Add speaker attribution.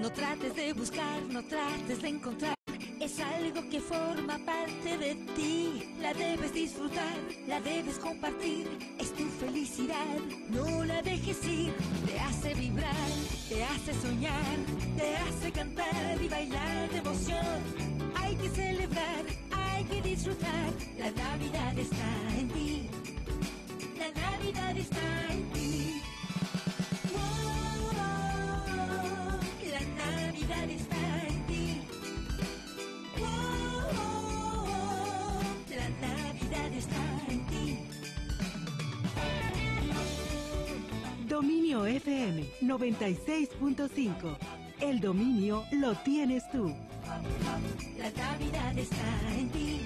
Speaker 1: No trates de buscar, no trates de encontrar. Es algo que forma parte de ti. La debes disfrutar, la debes compartir. Es tu felicidad, no la dejes ir. Te hace vibrar, te hace soñar, te hace cantar y bailar de emoción. Hay que celebrar, hay que disfrutar. La Navidad está en ti. La Navidad está en ti. Navidad está en ti.
Speaker 2: Dominio FM 96.5. El dominio lo tienes tú.
Speaker 1: La Navidad está en ti.